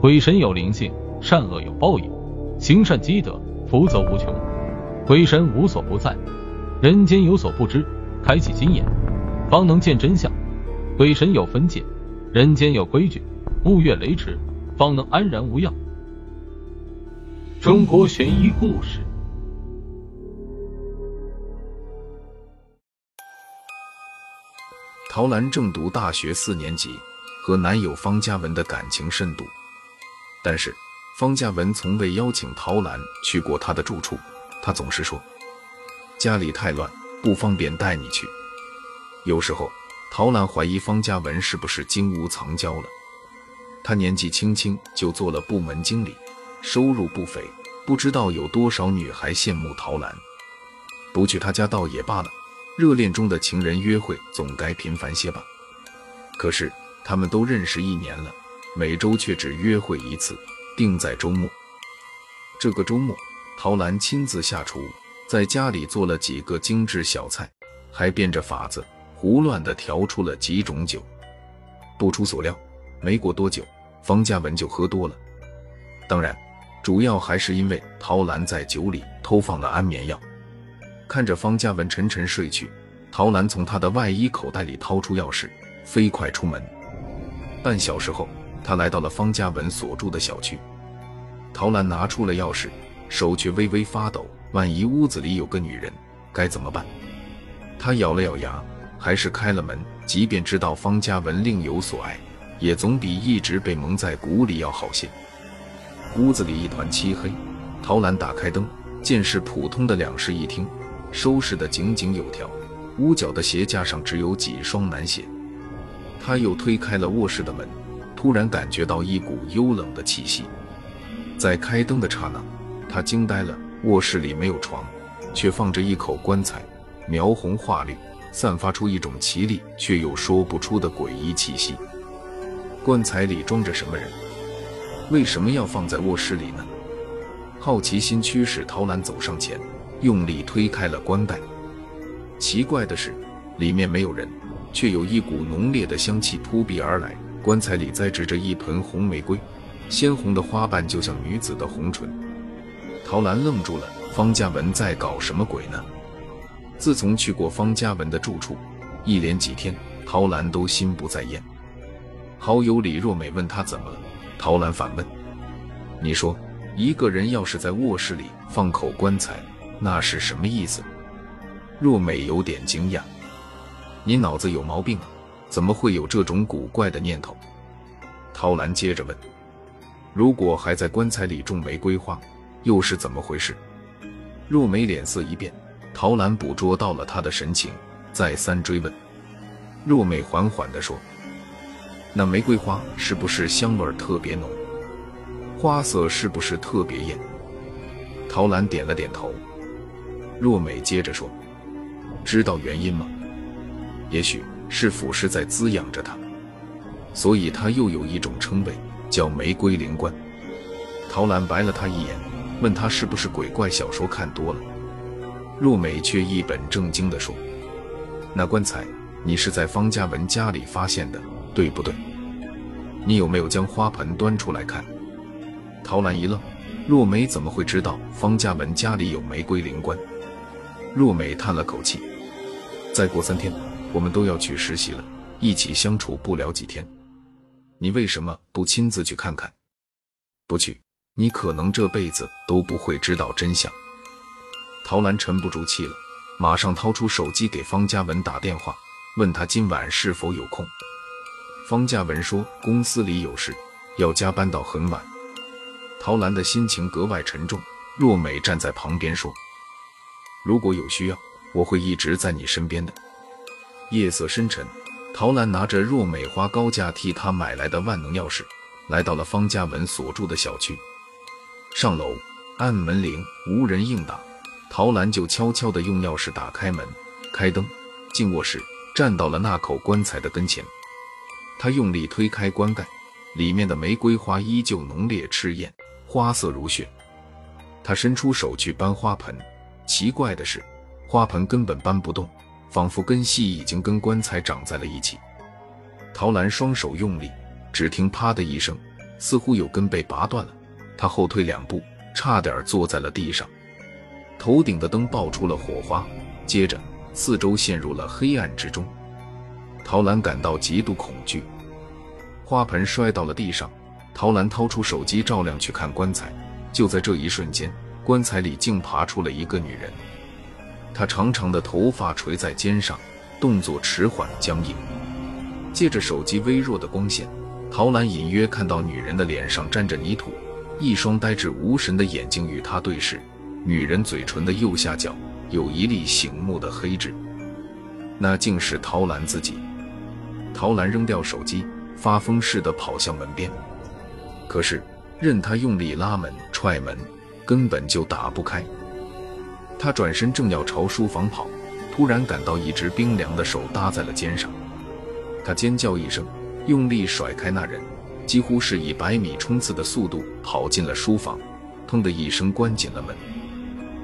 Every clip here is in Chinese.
鬼神有灵性，善恶有报应，行善积德，福泽无穷。鬼神无所不在，人间有所不知，开启心眼，方能见真相。鬼神有分界，人间有规矩，勿越雷池，方能安然无恙。中国悬疑故事。陶兰正读大学四年级，和男友方嘉文的感情深笃，但是方嘉文从未邀请陶兰去过他的住处。他总是说家里太乱，不方便带你去。有时候，陶兰怀疑方嘉文是不是金屋藏娇了。他年纪轻轻就做了部门经理，收入不菲，不知道有多少女孩羡慕陶兰。不去他家倒也罢了。热恋中的情人约会总该频繁些吧？可是他们都认识一年了，每周却只约会一次，定在周末。这个周末，陶兰亲自下厨，在家里做了几个精致小菜，还变着法子胡乱地调出了几种酒。不出所料，没过多久，方嘉文就喝多了。当然，主要还是因为陶兰在酒里偷放了安眠药。看着方嘉文沉沉睡去，陶兰从他的外衣口袋里掏出钥匙，飞快出门。半小时后，他来到了方嘉文所住的小区。陶兰拿出了钥匙，手却微微发抖。万一屋子里有个女人，该怎么办？他咬了咬牙，还是开了门。即便知道方嘉文另有所爱，也总比一直被蒙在鼓里要好些。屋子里一团漆黑，陶兰打开灯，见是普通的两室一厅。收拾得井井有条，屋角的鞋架上只有几双男鞋。他又推开了卧室的门，突然感觉到一股幽冷的气息。在开灯的刹那，他惊呆了。卧室里没有床，却放着一口棺材，描红画绿，散发出一种奇丽却又说不出的诡异气息。棺材里装着什么人？为什么要放在卧室里呢？好奇心驱使陶兰走上前。用力推开了棺盖，奇怪的是，里面没有人，却有一股浓烈的香气扑鼻而来。棺材里栽植着一盆红玫瑰，鲜红的花瓣就像女子的红唇。陶兰愣住了，方嘉文在搞什么鬼呢？自从去过方嘉文的住处，一连几天，陶兰都心不在焉。好友李若美问他怎么了，陶兰反问：“你说，一个人要是在卧室里放口棺材？”那是什么意思？若美有点惊讶：“你脑子有毛病啊？怎么会有这种古怪的念头？”陶兰接着问：“如果还在棺材里种玫瑰花，又是怎么回事？”若美脸色一变，陶兰捕捉到了她的神情，再三追问。若美缓缓地说：“那玫瑰花是不是香味特别浓？花色是不是特别艳？”陶兰点了点头。若美接着说：“知道原因吗？也许是腐蚀在滋养着它，所以它又有一种称谓叫玫瑰灵官。”陶兰白了他一眼，问他是不是鬼怪小说看多了。若美却一本正经地说：“那棺材你是在方嘉文家里发现的，对不对？你有没有将花盆端出来看？”陶兰一愣，若美怎么会知道方嘉文家里有玫瑰灵官？若美叹了口气，再过三天，我们都要去实习了，一起相处不了几天，你为什么不亲自去看看？不去，你可能这辈子都不会知道真相。陶兰沉不住气了，马上掏出手机给方嘉文打电话，问他今晚是否有空。方嘉文说公司里有事，要加班到很晚。陶兰的心情格外沉重，若美站在旁边说。如果有需要，我会一直在你身边的。夜色深沉，陶兰拿着若美花高价替她买来的万能钥匙，来到了方嘉文所住的小区。上楼按门铃，无人应答，陶兰就悄悄地用钥匙打开门，开灯，进卧室，站到了那口棺材的跟前。他用力推开棺盖，里面的玫瑰花依旧浓烈赤艳，花色如血。他伸出手去搬花盆。奇怪的是，花盆根本搬不动，仿佛根系已经跟棺材长在了一起。陶兰双手用力，只听“啪”的一声，似乎有根被拔断了，他后退两步，差点坐在了地上。头顶的灯爆出了火花，接着四周陷入了黑暗之中。陶兰感到极度恐惧，花盆摔到了地上。陶兰掏出手机照亮去看棺材，就在这一瞬间，棺材里竟爬出了一个女人。她长长的头发垂在肩上，动作迟缓僵硬。借着手机微弱的光线，陶兰隐约看到女人的脸上沾着泥土，一双呆滞无神的眼睛与她对视。女人嘴唇的右下角有一粒醒目的黑痣，那竟是陶兰自己。陶兰扔掉手机，发疯似的跑向门边。可是，任他用力拉门、踹门，根本就打不开。他转身正要朝书房跑，突然感到一只冰凉的手搭在了肩上。他尖叫一声，用力甩开那人，几乎是以百米冲刺的速度跑进了书房，砰的一声关紧了门。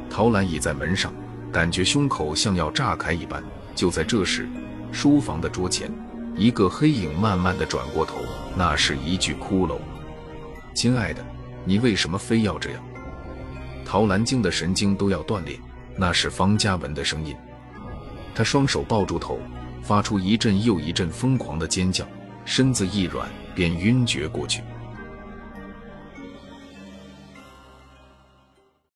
陶兰倚在门上，感觉胸口像要炸开一般。就在这时，书房的桌前，一个黑影慢慢的转过头，那是一具骷髅。亲爱的，你为什么非要这样？陶兰惊的神经都要断裂。那是方嘉文的声音。他双手抱住头，发出一阵又一阵疯狂的尖叫，身子一软便晕厥过去。